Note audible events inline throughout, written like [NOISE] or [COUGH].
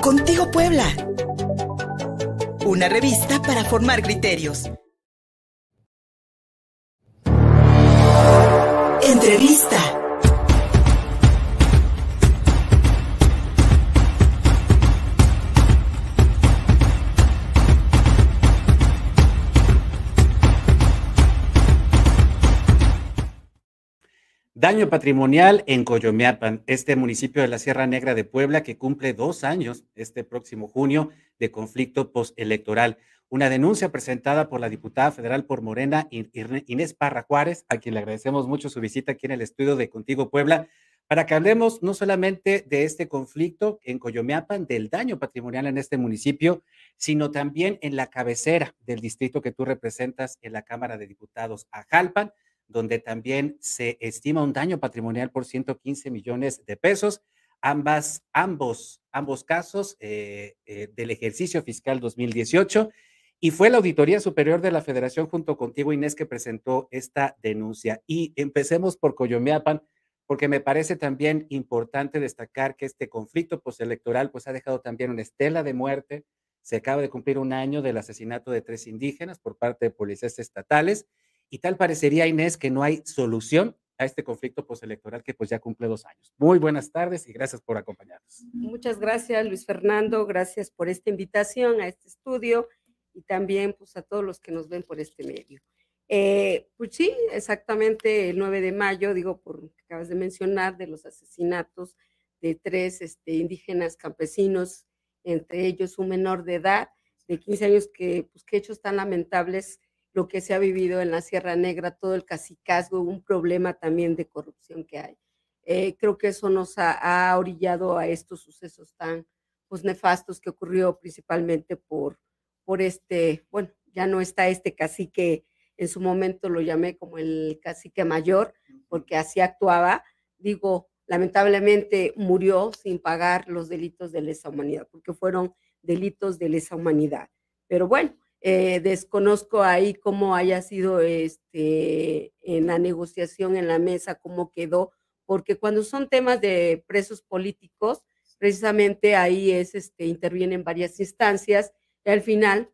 Contigo Puebla. Una revista para formar criterios. Entrevista. Daño patrimonial en Coyomeapan, este municipio de la Sierra Negra de Puebla que cumple dos años este próximo junio de conflicto postelectoral. Una denuncia presentada por la diputada federal por Morena, Inés Parra Juárez, a quien le agradecemos mucho su visita aquí en el estudio de Contigo Puebla, para que hablemos no solamente de este conflicto en Coyomeapan, del daño patrimonial en este municipio, sino también en la cabecera del distrito que tú representas en la Cámara de Diputados, Ajalpan, donde también se estima un daño patrimonial por 115 millones de pesos. Ambas, ambos, ambos casos eh, eh, del ejercicio fiscal 2018. Y fue la Auditoría Superior de la Federación junto contigo, Inés, que presentó esta denuncia. Y empecemos por Coyomeapan, porque me parece también importante destacar que este conflicto postelectoral pues ha dejado también una estela de muerte. Se acaba de cumplir un año del asesinato de tres indígenas por parte de policías estatales y tal parecería, Inés, que no hay solución a este conflicto postelectoral que pues ya cumple dos años. Muy buenas tardes y gracias por acompañarnos. Muchas gracias, Luis Fernando. Gracias por esta invitación a este estudio y también pues a todos los que nos ven por este medio. Eh, pues sí, exactamente el 9 de mayo, digo, por lo que acabas de mencionar, de los asesinatos de tres este, indígenas campesinos, entre ellos un menor de edad de 15 años que, pues, que hechos tan lamentables lo que se ha vivido en la Sierra Negra, todo el cacicazgo, un problema también de corrupción que hay. Eh, creo que eso nos ha, orillado a estos sucesos tan pues, nefastos que ocurrió principalmente por, por este, bueno, ya no está este cacique, en su momento lo llamé como el cacique mayor, porque así actuaba. Digo, lamentablemente murió sin pagar los delitos de lesa humanidad, porque fueron delitos de lesa humanidad. Pero bueno, eh, desconozco ahí cómo haya sido este, en la negociación en la mesa, cómo quedó, porque cuando son temas de presos políticos, precisamente ahí es, este, intervienen varias instancias y al final,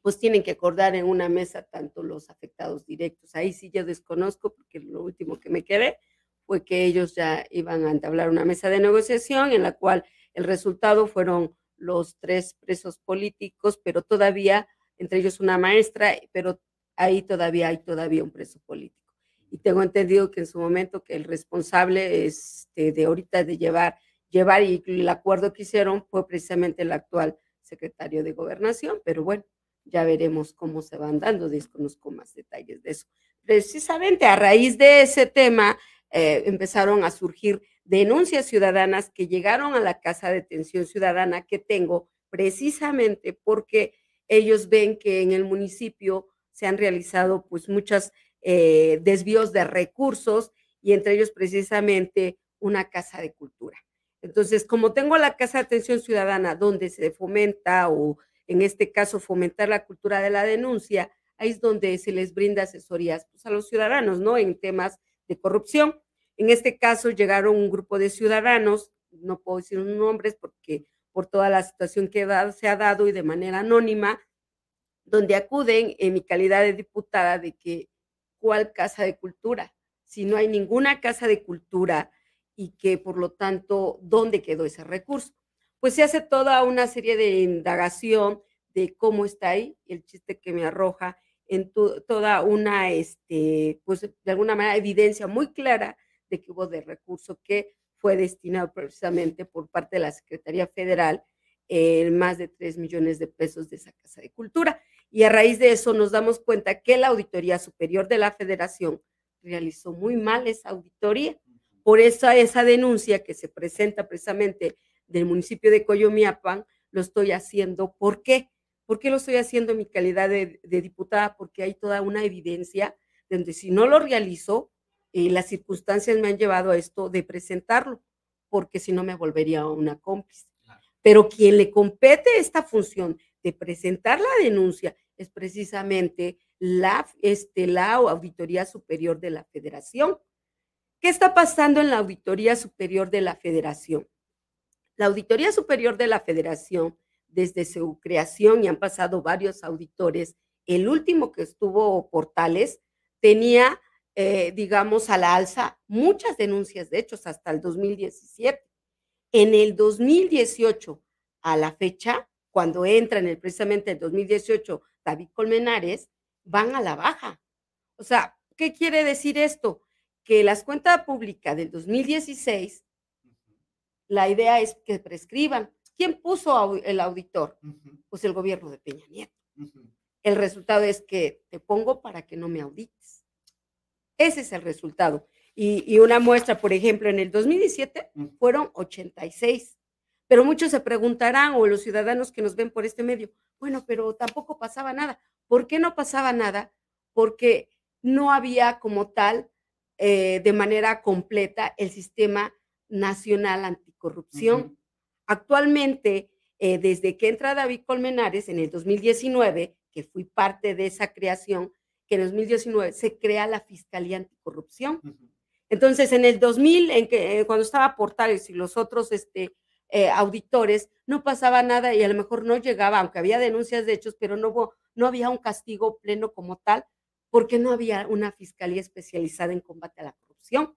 pues tienen que acordar en una mesa tanto los afectados directos. Ahí sí yo desconozco, porque lo último que me quedé fue que ellos ya iban a entablar una mesa de negociación en la cual el resultado fueron los tres presos políticos, pero todavía entre ellos una maestra, pero ahí todavía hay todavía un preso político. Y tengo entendido que en su momento que el responsable este, de ahorita de llevar, llevar y el acuerdo que hicieron fue precisamente el actual secretario de gobernación, pero bueno, ya veremos cómo se van dando, desconozco más detalles de eso. Precisamente a raíz de ese tema eh, empezaron a surgir denuncias ciudadanas que llegaron a la Casa de Detención Ciudadana que tengo precisamente porque ellos ven que en el municipio se han realizado pues muchos eh, desvíos de recursos y entre ellos precisamente una casa de cultura. Entonces, como tengo la Casa de Atención Ciudadana donde se fomenta o en este caso fomentar la cultura de la denuncia, ahí es donde se les brinda asesorías pues, a los ciudadanos, ¿no? En temas de corrupción. En este caso llegaron un grupo de ciudadanos, no puedo decir nombres porque por toda la situación que se ha dado y de manera anónima, donde acuden en mi calidad de diputada de que cuál casa de cultura, si no hay ninguna casa de cultura y que por lo tanto, ¿dónde quedó ese recurso? Pues se hace toda una serie de indagación de cómo está ahí, el chiste que me arroja en toda una, este, pues de alguna manera, evidencia muy clara de que hubo de recurso que fue destinado precisamente por parte de la Secretaría Federal en más de 3 millones de pesos de esa Casa de Cultura. Y a raíz de eso nos damos cuenta que la Auditoría Superior de la Federación realizó muy mal esa auditoría. Por eso esa denuncia que se presenta precisamente del municipio de Coyomiapan, lo estoy haciendo. ¿Por qué? ¿Por qué lo estoy haciendo en mi calidad de, de diputada? Porque hay toda una evidencia donde si no lo realizo, y las circunstancias me han llevado a esto de presentarlo, porque si no me volvería una cómplice. Pero quien le compete esta función de presentar la denuncia es precisamente la, este, la Auditoría Superior de la Federación. ¿Qué está pasando en la Auditoría Superior de la Federación? La Auditoría Superior de la Federación, desde su creación, y han pasado varios auditores, el último que estuvo Portales, tenía, eh, digamos, a la alza muchas denuncias de hechos hasta el 2017. En el 2018, a la fecha, cuando entra en el precisamente el 2018 David Colmenares, van a la baja. O sea, ¿qué quiere decir esto? Que las cuentas públicas del 2016, la idea es que prescriban. ¿Quién puso el auditor? Pues el gobierno de Peña Nieto. El resultado es que te pongo para que no me audites. Ese es el resultado. Y, una muestra, por ejemplo, en el 2017 fueron 86. Pero muchos se preguntarán, o los ciudadanos que nos ven por este medio, bueno, pero tampoco pasaba nada. ¿Por qué no pasaba nada? Porque no había como tal, eh, de manera completa, el sistema nacional anticorrupción. Actualmente, eh, desde que entra David Colmenares en el 2019, que fui parte de esa creación, que en el 2019 se crea la Fiscalía Anticorrupción. Entonces, en el 2000, en que, eh, cuando estaba Portales y los otros este, eh, auditores, no pasaba nada y a lo mejor no llegaba, aunque había denuncias de hechos, pero no, hubo, no había un castigo pleno como tal, porque no había una fiscalía especializada en combate a la corrupción.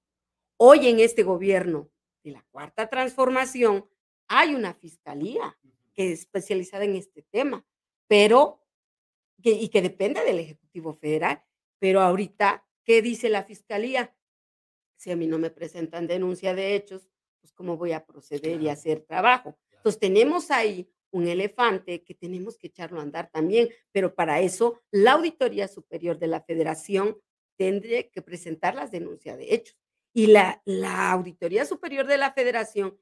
Hoy en este gobierno de la cuarta transformación hay una fiscalía que es especializada en este tema, pero y que depende del Ejecutivo Federal. Pero ahorita, ¿qué dice la fiscalía? Si a mí no me presentan denuncia de hechos, pues cómo voy a proceder y hacer trabajo. Entonces tenemos ahí un elefante que tenemos que echarlo a andar también, pero para eso la Auditoría Superior de la Federación tendría que presentar las denuncias de hechos. Y la, la Auditoría Superior de la Federación,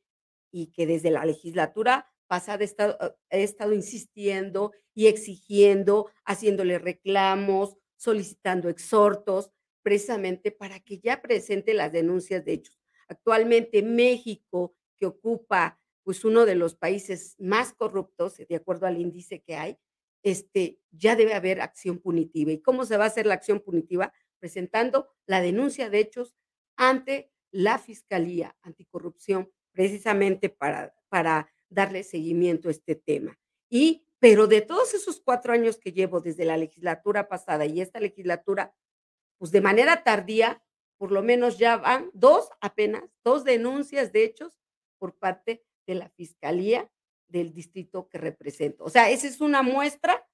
y que desde la legislatura pasada he estado, eh, he estado insistiendo y exigiendo, haciéndole reclamos, solicitando exhortos, precisamente para que ya presente las denuncias de hechos. Actualmente México, que ocupa pues uno de los países más corruptos, de acuerdo al índice que hay, este, ya debe haber acción punitiva. ¿Y cómo se va a hacer la acción punitiva? Presentando la denuncia de hechos ante la Fiscalía Anticorrupción, precisamente para, para darle seguimiento a este tema. Y, pero de todos esos cuatro años que llevo desde la legislatura pasada y esta legislatura, pues de manera tardía, por lo menos ya van dos apenas, dos denuncias de hechos por parte de la Fiscalía del distrito que represento. O sea, esa es una muestra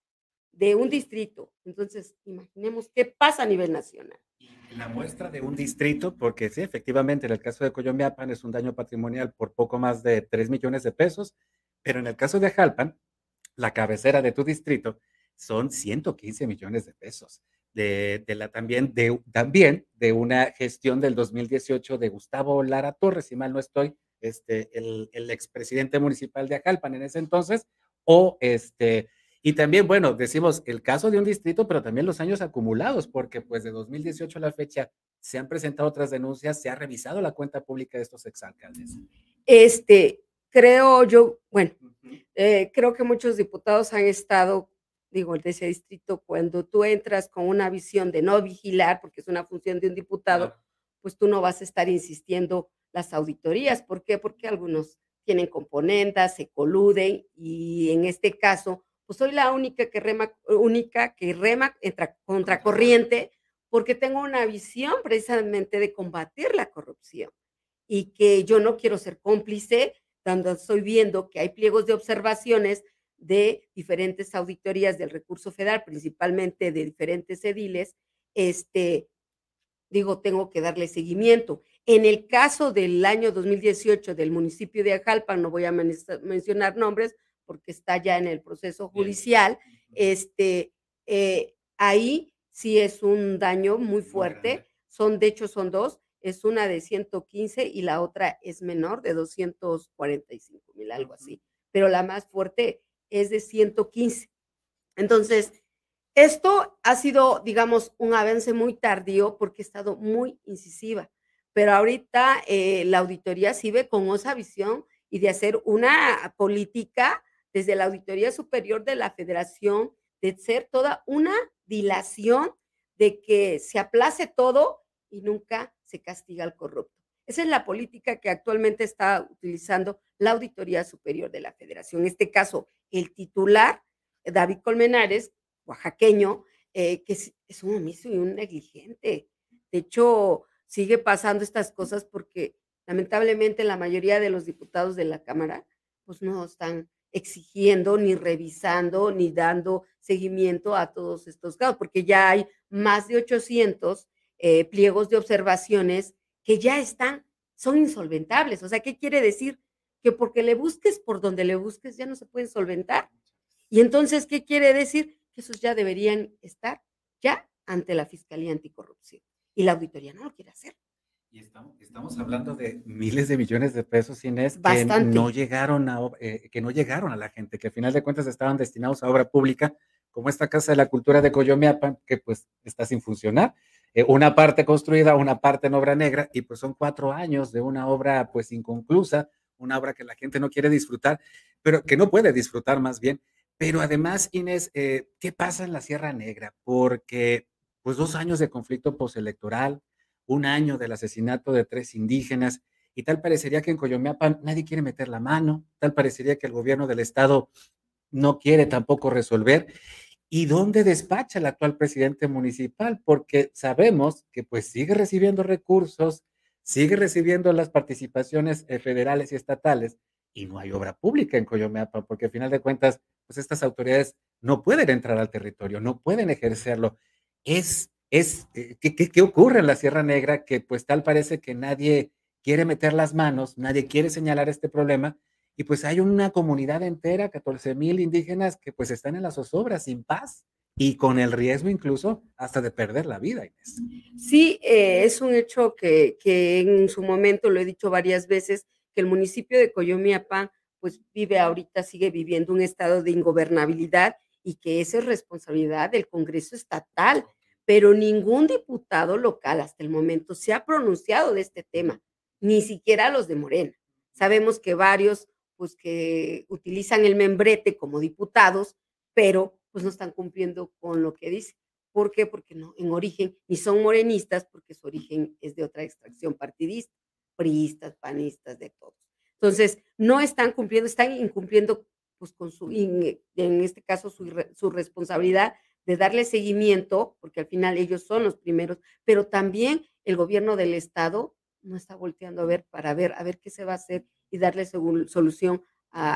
de un distrito. Entonces, imaginemos qué pasa a nivel nacional. La muestra de un distrito, porque sí, efectivamente, en el caso de Coyomeapan es un daño patrimonial por poco más de 3 millones de pesos, pero en el caso de Jalpan, la cabecera de tu distrito, son 115 millones de pesos de, la también de, también de una gestión del 2018 de Gustavo Lara Torres, si mal no estoy, este, el, el expresidente municipal de Ajalpan en ese entonces, o este, y también, bueno, decimos el caso de un distrito, pero también los años acumulados, porque pues de 2018 a la fecha se han presentado otras denuncias, se ha revisado la cuenta pública de estos exalcaldes. Este, creo yo, bueno, eh, creo que muchos diputados han estado digo, de ese distrito, cuando tú entras con una visión de no vigilar, porque es una función de un diputado, pues tú no vas a estar insistiendo las auditorías. ¿Por qué? Porque algunos tienen componendas, se coluden y en este caso, pues soy la única que rema, única que rema contra contracorriente porque tengo una visión precisamente de combatir la corrupción y que yo no quiero ser cómplice cuando estoy viendo que hay pliegos de observaciones de diferentes auditorías del recurso federal, principalmente de diferentes ediles, este, digo, tengo que darle seguimiento. En el caso del año 2018 del municipio de Ajalpan, no voy a mencionar nombres porque está ya en el proceso judicial, este, eh, ahí sí es un daño muy fuerte. Son, de hecho, son dos. Es una de 115 y la otra es menor, de 245 mil, algo así. Pero la más fuerte es de 115. Entonces, esto ha sido, digamos, un avance muy tardío porque he estado muy incisiva, pero ahorita eh, la auditoría sí ve con esa visión y de hacer una política desde la Auditoría Superior de la Federación, de ser toda una dilación de que se aplace todo y nunca se castiga al corrupto. Esa es la política que actualmente está utilizando la Auditoría Superior de la Federación. En este caso, el titular, David Colmenares, oaxaqueño, eh, que es, un omiso y un negligente. De hecho, sigue pasando estas cosas porque lamentablemente la mayoría de los diputados de la Cámara pues no están exigiendo, ni revisando, ni dando seguimiento a todos estos casos, porque ya hay más de 800 eh, pliegos de observaciones que ya están, son insolventables. O sea, ¿qué quiere decir? Que porque le busques por donde le busques ya no se pueden solventar. Y entonces, ¿qué quiere decir? Que esos ya deberían estar ya ante la Fiscalía Anticorrupción. Y la auditoría no lo quiere hacer. Y estamos, hablando de miles de millones de pesos, Inés, que no, llegaron a, eh, que no llegaron a la gente, que al final de cuentas estaban destinados a obra pública, como esta Casa de la Cultura de Coyomeapan, que pues está sin funcionar. Eh, una parte construida, una parte en obra negra, y pues son cuatro años de una obra pues inconclusa, una obra que la gente no quiere disfrutar, pero que no puede disfrutar más bien. Pero además, Inés, eh, ¿qué pasa en la Sierra Negra? Porque pues dos años de conflicto postelectoral, un año del asesinato de tres indígenas, y tal parecería que en Coyomeapan nadie quiere meter la mano, tal parecería que el gobierno del estado no quiere tampoco resolver. ¿Y dónde despacha el actual presidente municipal? Porque sabemos que pues sigue recibiendo recursos, sigue recibiendo las participaciones eh, federales y estatales y no hay obra pública en Coyomeapan, porque al final de cuentas, pues estas autoridades no pueden entrar al territorio, no pueden ejercerlo. Es es eh, ¿qué, ocurre en la Sierra Negra que pues tal parece que nadie quiere meter las manos, nadie quiere señalar este problema y pues hay una comunidad entera, 14 mil indígenas que pues están en las zozobras sin paz y con el riesgo incluso hasta de perder la vida. Sí, eh, es un hecho que, que, en su momento, lo he dicho varias veces, que el municipio de Coyomiapan pues vive ahorita, sigue viviendo un estado de ingobernabilidad y que esa es responsabilidad del Congreso Estatal pero ningún diputado local hasta el momento se ha pronunciado de este tema, ni siquiera los de Morena. Sabemos que varios, pues que utilizan el membrete como diputados, pero pues no están cumpliendo con lo que dice. ¿Por qué? Porque no, en origen, ni son morenistas, porque su origen es de otra extracción partidista, priistas, panistas, de todos. Entonces, no están cumpliendo, están incumpliendo, pues con su, en este caso, su, su responsabilidad de darle seguimiento, porque al final ellos son los primeros, pero también el gobierno del estado no está volteando a ver para ver a ver qué se va a hacer y darle solución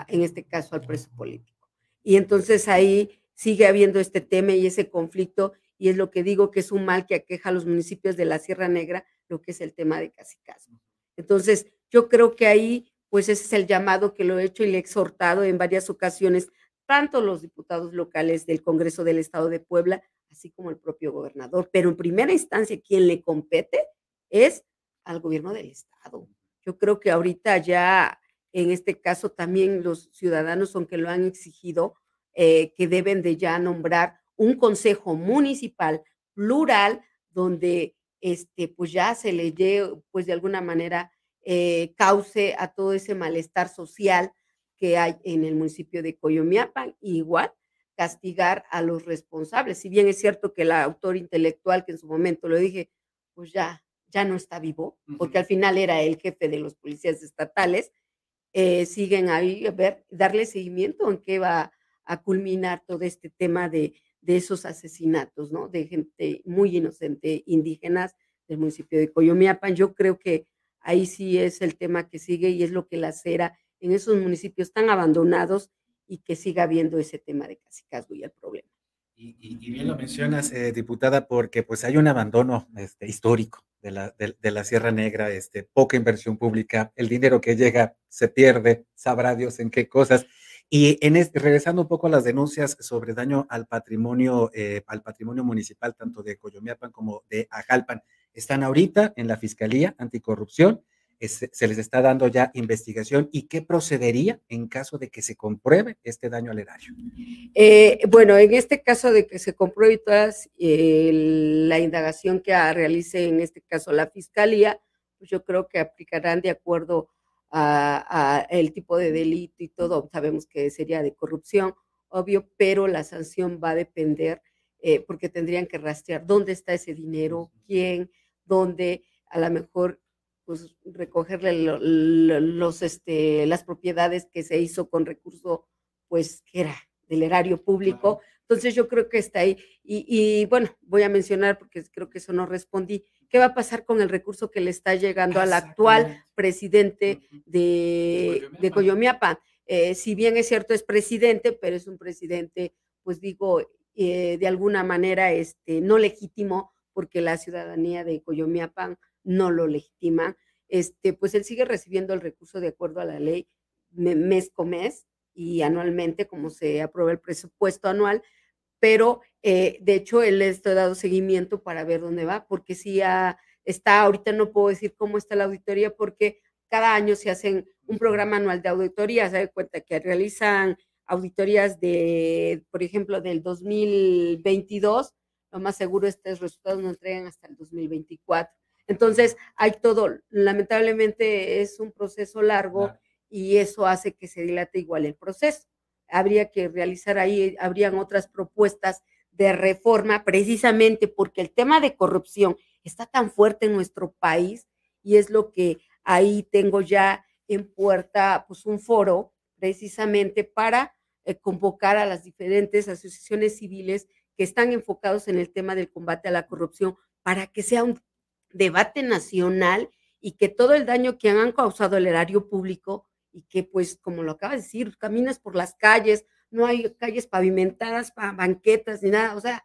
en este caso al preso político. Y entonces ahí sigue habiendo este tema y ese conflicto y es lo que digo que es un mal que aqueja a los municipios de la Sierra Negra, lo que es el tema de Casicasmo. Entonces, yo creo que ahí, pues ese es el llamado que lo he hecho y le he exhortado en varias ocasiones tanto los diputados locales del Congreso del Estado de Puebla, así como el propio gobernador. Pero en primera instancia, quien le compete es al gobierno del Estado. Yo creo que ahorita ya, en este caso, también los ciudadanos, aunque lo han exigido, eh, que deben de ya nombrar un consejo municipal plural donde este, pues ya se le lleve, pues de alguna manera, eh, cause a todo ese malestar social que hay en el municipio de Coyomiapan, igual castigar a los responsables. Si bien es cierto que el autor intelectual, que en su momento lo dije, pues ya, ya no está vivo, porque al final era el jefe de los policías estatales, eh, siguen ahí a ver, darle seguimiento en qué va a culminar todo este tema de, de esos asesinatos, ¿no? De gente muy inocente, indígenas del municipio de Coyomiapan. Yo creo que ahí sí es el tema que sigue y es lo que la CERA en esos municipios tan abandonados y que siga habiendo ese tema de casicazgo y el problema. Y, bien lo mencionas, eh, diputada, porque pues hay un abandono este, histórico de la, de, la, Sierra Negra, este, poca inversión pública, el dinero que llega se pierde, sabrá Dios en qué cosas. Y en este, regresando un poco a las denuncias sobre daño al patrimonio, eh, al patrimonio municipal, tanto de Coyomiapan como de Ajalpan, están ahorita en la Fiscalía Anticorrupción se les está dando ya investigación y qué procedería en caso de que se compruebe este daño al erario. Eh, bueno, en este caso de que se compruebe todas eh, la indagación que realice en este caso la fiscalía, pues yo creo que aplicarán de acuerdo a, el tipo de delito y todo. Sabemos que sería de corrupción, obvio, pero la sanción va a depender eh, porque tendrían que rastrear dónde está ese dinero, quién, dónde a lo mejor pues recogerle los, este, las propiedades que se hizo con recurso, pues que era del erario público. Entonces yo creo que está ahí. Y, bueno, voy a mencionar porque creo que eso no respondí. ¿Qué va a pasar con el recurso que le está llegando al actual presidente de, de Coyomiapa? Eh, si bien es cierto, es presidente, pero es un presidente, pues digo, eh, de alguna manera este, no legítimo, porque la ciudadanía de Coyomiapan no lo legitima. Este, pues él sigue recibiendo el recurso de acuerdo a la ley mes con mes y anualmente, como se aprueba el presupuesto anual, pero eh, de hecho él le está dando seguimiento para ver dónde va, porque si ya está, ahorita no puedo decir cómo está la auditoría, porque cada año se hacen un programa anual de auditoría, se da cuenta que realizan auditorías de, por ejemplo, del 2022, lo más seguro estos resultados no entregan hasta el 2024. Entonces, hay todo, lamentablemente es un proceso largo y eso hace que se dilate igual el proceso. Habría que realizar ahí, habrían otras propuestas de reforma precisamente porque el tema de corrupción está tan fuerte en nuestro país y es lo que ahí tengo ya en puerta pues un foro precisamente para eh, convocar a las diferentes asociaciones civiles que están enfocados en el tema del combate a la corrupción para que sea un debate nacional y que todo el daño que han causado el erario público y que pues como lo acaba de decir, caminas por las calles, no hay calles pavimentadas, para banquetas ni nada, o sea,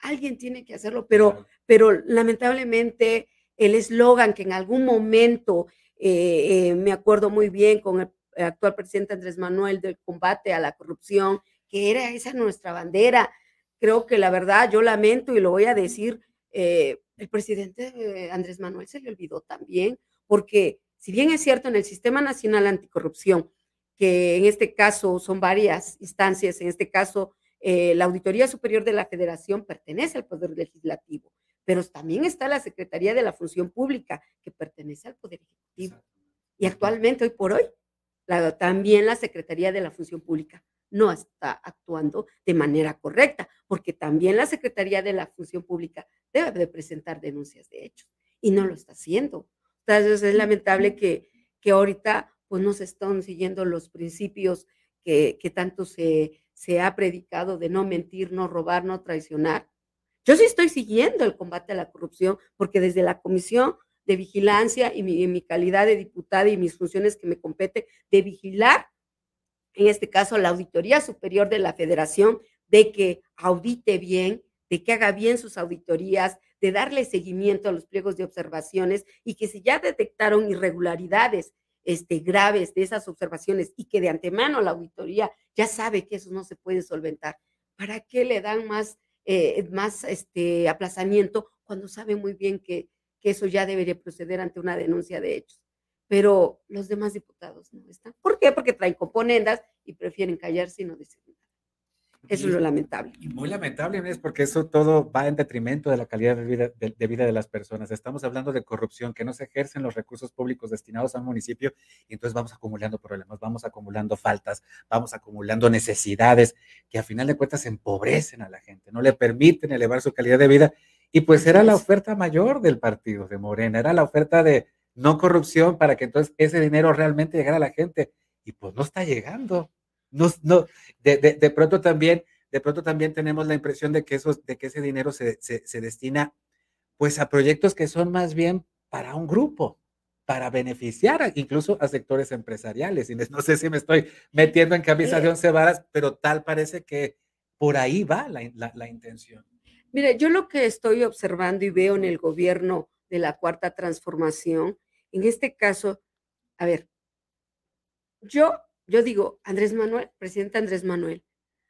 alguien tiene que hacerlo, pero, pero lamentablemente el eslogan que en algún momento, eh, eh, me acuerdo muy bien con el actual presidente Andrés Manuel del combate a la corrupción, que era esa nuestra bandera, creo que la verdad yo lamento y lo voy a decir, eh, el presidente Andrés Manuel se le olvidó también, porque si bien es cierto en el Sistema Nacional Anticorrupción, que en este caso son varias instancias, en este caso eh, la Auditoría Superior de la Federación pertenece al Poder Legislativo, pero también está la Secretaría de la Función Pública, que pertenece al Poder Ejecutivo. Y actualmente, hoy por hoy, también la Secretaría de la Función Pública no está actuando de manera correcta, porque también la Secretaría de la Función Pública debe de presentar denuncias de hechos y no lo está haciendo. Entonces es lamentable que, que ahorita pues no se están siguiendo los principios que, que tanto se, se ha predicado de no mentir, no robar, no traicionar. Yo sí estoy siguiendo el combate a la corrupción porque desde la Comisión de Vigilancia y mi, mi calidad de diputada y mis funciones que me compete de vigilar, en este caso la Auditoría Superior de la Federación, de que audite bien, de que haga bien sus auditorías, de darle seguimiento a los pliegos de observaciones y que si ya detectaron irregularidades este, graves de esas observaciones y que de antemano la auditoría ya sabe que eso no se puede solventar, ¿para qué le dan más, eh, más este, aplazamiento cuando sabe muy bien que, que eso ya debería proceder ante una denuncia de hechos? Pero los demás diputados no están. ¿Por qué? Porque traen componendas y prefieren callarse y no decir nada. Eso es lo lamentable. Y muy lamentable, es porque eso todo va en detrimento de la calidad de vida de, vida de las personas. Estamos hablando de corrupción, que no se ejercen los recursos públicos destinados a un municipio y entonces vamos acumulando problemas, vamos acumulando faltas, vamos acumulando necesidades que a final de cuentas empobrecen a la gente, no le permiten elevar su calidad de vida. Y pues era la oferta mayor del partido de Morena, era la oferta de no corrupción para que entonces ese dinero realmente llegara a la gente. Y pues no está llegando. No, no, de, de, pronto también, de pronto también tenemos la impresión de que, eso, de que ese dinero se, se, destina pues a proyectos que son más bien para un grupo, para beneficiar incluso a sectores empresariales. Y no sé si me estoy metiendo en camisa de once varas, pero tal parece que por ahí va la, la, la, intención. Mire, yo lo que estoy observando y veo en el gobierno de la cuarta transformación, en este caso, a ver, yo yo digo, Andrés Manuel, presidente Andrés Manuel,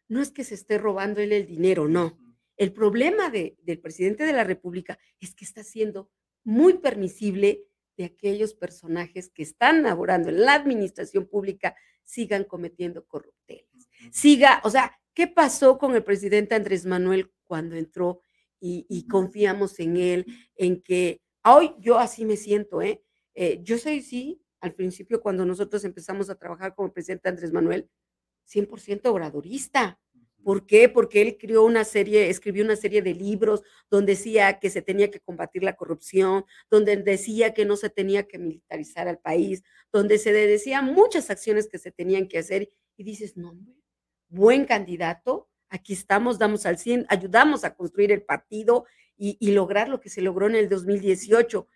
no es que se esté robando él el dinero, no. El problema del presidente de la República es que está siendo muy permisible de aquellos personajes que están laborando en la administración pública sigan cometiendo corruptelas. Siga, o sea, ¿qué pasó con el presidente Andrés Manuel cuando entró y, confiamos en él, en que hoy yo así me siento, ¿eh? Eh yo soy, sí, al principio cuando nosotros empezamos a trabajar como presidente Andrés Manuel, 100% obradorista. ¿Por qué? Porque él creó una serie, escribió una serie de libros donde decía que se tenía que combatir la corrupción, donde decía que no se tenía que militarizar al país, donde se decían muchas acciones que se tenían que hacer. Y dices, no, buen candidato, aquí estamos, damos al 100, ayudamos a construir el partido y, y lograr lo que se logró en el 2018.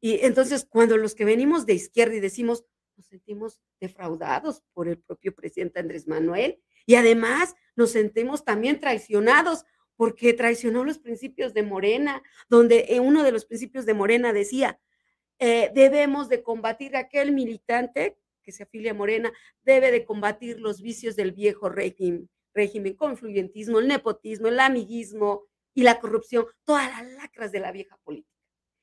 Y entonces, cuando los que venimos de izquierda y decimos, nos sentimos defraudados por el propio presidente Andrés Manuel, y además nos sentimos también traicionados porque traicionó los principios de Morena, donde en uno de los principios de Morena decía, eh, debemos de combatir aquel militante que se afilia a Morena, debe de combatir los vicios del viejo régimen, régimen, confluyentismo, el nepotismo, el amiguismo y la corrupción, todas las lacras de la vieja política.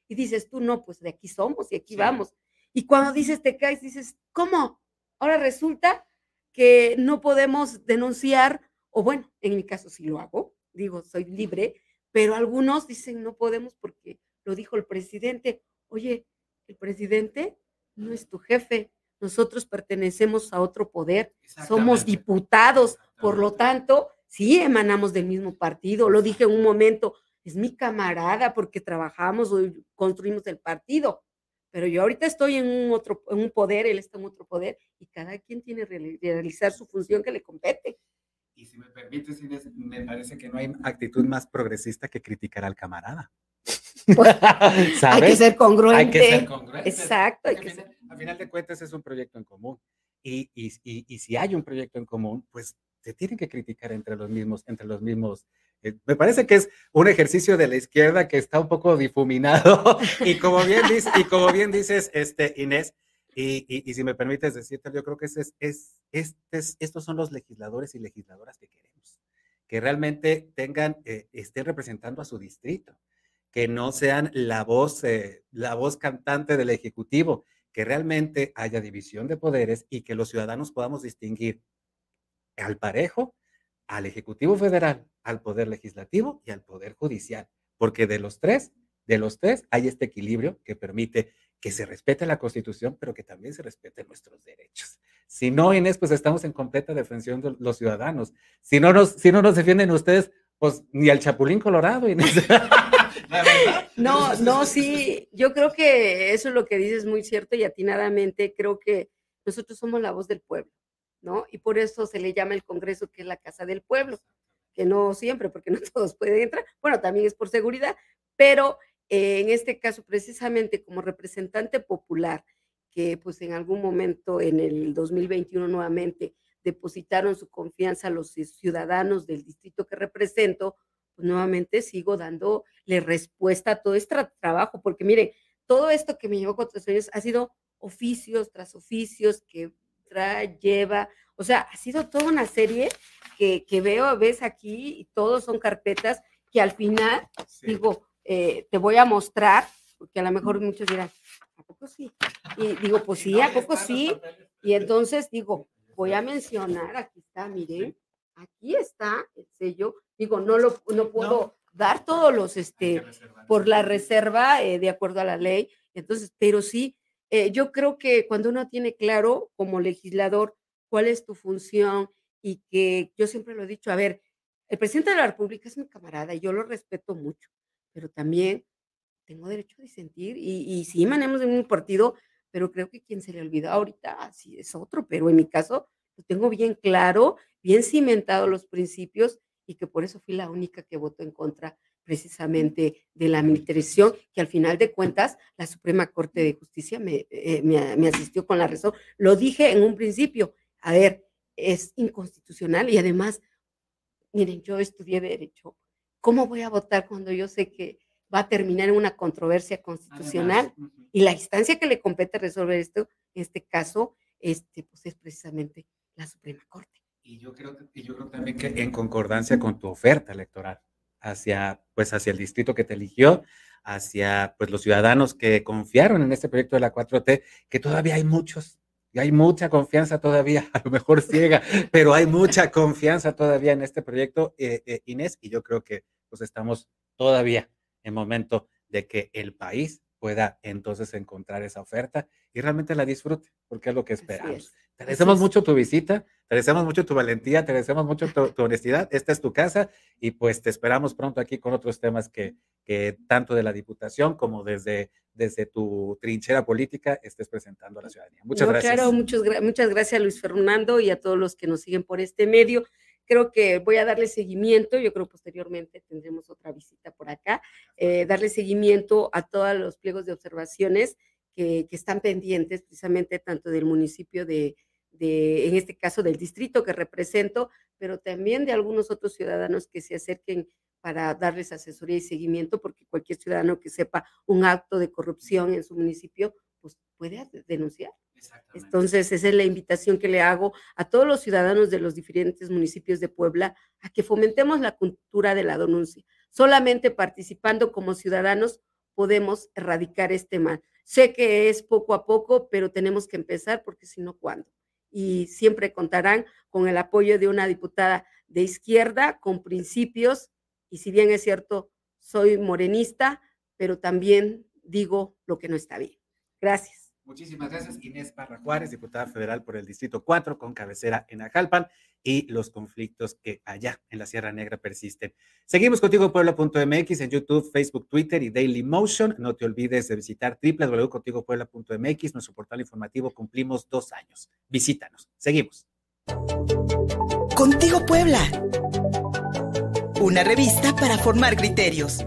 Y dices tú, no, pues de aquí somos y aquí vamos. Y cuando dices, te caes, dices, ¿cómo? Ahora resulta que no podemos denunciar, o bueno, en mi caso sí lo hago, digo, soy libre, pero algunos dicen no podemos porque lo dijo el presidente. Oye, el presidente no es tu jefe, nosotros pertenecemos a otro poder, somos diputados, por lo tanto, sí emanamos del mismo partido, lo dije en un momento, es mi camarada porque trabajamos, construimos el partido, pero yo ahorita estoy en un otro, en un poder, él está en otro poder, y cada quien tiene que realizar su función que le compete. Y si me permites, me parece que no hay actitud más progresista que criticar al camarada. Pues, [LAUGHS] hay que ser congruente. Hay que ser congruente. Exacto. Hay que ser... A final de cuentas es un proyecto en común. Y, y, y, y, si hay un proyecto en común, pues se tienen que criticar entre los mismos, entre los mismos me parece que es un ejercicio de la izquierda que está un poco difuminado [LAUGHS] y como bien, y como bien dices, este, Inés, y, y, si me permites decirte, yo creo que es, es, es, estos son los legisladores y legisladoras que queremos, que realmente tengan, eh, estén representando a su distrito, que no sean la voz, eh, la voz cantante del Ejecutivo, que realmente haya división de poderes y que los ciudadanos podamos distinguir al parejo al Ejecutivo Federal, al Poder Legislativo y al Poder Judicial, porque de los tres, de los tres hay este equilibrio que permite que se respete la Constitución, pero que también se respeten nuestros derechos. Si no, Inés, pues estamos en completa defensión de los ciudadanos. Si no nos, si no nos defienden ustedes, pues ni al Chapulín Colorado, Inés. [LAUGHS] No, no, sí, yo creo que eso es lo que dices muy cierto y atinadamente. Creo que nosotros somos la voz del pueblo. ¿No? Y por eso se le llama el Congreso que es la casa del pueblo, que no siempre, porque no [LAUGHS] todos pueden entrar, bueno, también es por seguridad, pero eh, en este caso precisamente como representante popular, que pues en algún momento en el 2021 nuevamente depositaron su confianza a los ciudadanos del distrito que represento, pues nuevamente sigo dándole respuesta a todo este trabajo, porque miren, todo esto que me llevó cuatro años ha sido oficios tras oficios que lleva, o sea, ha sido toda una serie que, que veo, ves aquí, y todos son carpetas que al final, digo, eh, te voy a mostrar, porque a lo mejor muchos dirán, ¿a poco sí? Y digo, pues sí, ¿a poco sí? Y entonces digo, voy a mencionar, aquí está, miren, aquí está el sello, digo, no lo no puedo dar todos los, este, por la reserva, eh, de acuerdo a la ley, entonces, pero sí, eh, yo creo que cuando uno tiene claro como legislador cuál es tu función y que yo siempre lo he dicho, a ver, el presidente de la República es mi camarada y yo lo respeto mucho, pero también tengo derecho a disentir y, y sí manemos en un partido, pero creo que quien se le olvida ahorita sí es otro, pero en mi caso lo tengo bien claro, bien cimentado los principios y que por eso fui la única que votó en contra precisamente de la militarización, que al final de cuentas la Suprema Corte de Justicia me, eh, me, asistió con la razón. Lo dije en un principio, a ver, es inconstitucional y además, miren, yo estudié derecho. ¿Cómo voy a votar cuando yo sé que va a terminar en una controversia constitucional? y la instancia que le compete resolver esto, este caso, este, pues es precisamente la Suprema Corte. Y yo creo, y yo creo también que en concordancia con tu oferta electoral hacia, pues, hacia el distrito que te eligió, hacia pues, los ciudadanos que confiaron en este proyecto de la 4T, que todavía hay muchos, y hay mucha confianza todavía, [LAUGHS] a lo mejor ciega, pero hay mucha confianza todavía en este proyecto, eh, eh, Inés, y yo creo que pues estamos todavía en momento de que el país pueda entonces encontrar esa oferta y realmente la disfrute, porque es lo que esperamos. Te agradecemos mucho tu visita, te agradecemos mucho tu valentía, te agradecemos mucho tu, honestidad. Esta es tu casa y pues te esperamos pronto aquí con otros temas que, que tanto de la Diputación como desde, desde tu trinchera política estés presentando a la ciudadanía. Muchas gracias. Claro, muchas, muchas gracias Luis Fernando y a todos los que nos siguen por este medio creo que voy a darle seguimiento, yo creo posteriormente tendremos otra visita por acá, eh, darle seguimiento a todos los pliegos de observaciones que, están pendientes precisamente tanto del municipio de, de, en este caso del distrito que represento, pero también de algunos otros ciudadanos que se acerquen para darles asesoría y seguimiento, porque cualquier ciudadano que sepa un acto de corrupción en su municipio, pues puede denunciar. Entonces, esa es la invitación que le hago a todos los ciudadanos de los diferentes municipios de Puebla a que fomentemos la cultura de la denuncia. Solamente participando como ciudadanos podemos erradicar este mal. Sé que es poco a poco, pero tenemos que empezar porque si no, ¿cuándo? Y siempre contarán con el apoyo de una diputada de izquierda, con principios, y si bien es cierto, soy morenista, pero también digo lo que no está bien. Gracias. Muchísimas gracias, Inés Parra Juárez, diputada federal por el Distrito 4, con cabecera en Ajalpan, y los conflictos que allá en la Sierra Negra persisten. Seguimos contigo, Puebla.mx, en YouTube, Facebook, Twitter y Daily Motion. No te olvides de visitar www.contigopuebla.mx, nuestro portal informativo. Cumplimos dos años. Visítanos. Seguimos. Contigo Puebla. Una revista para formar criterios.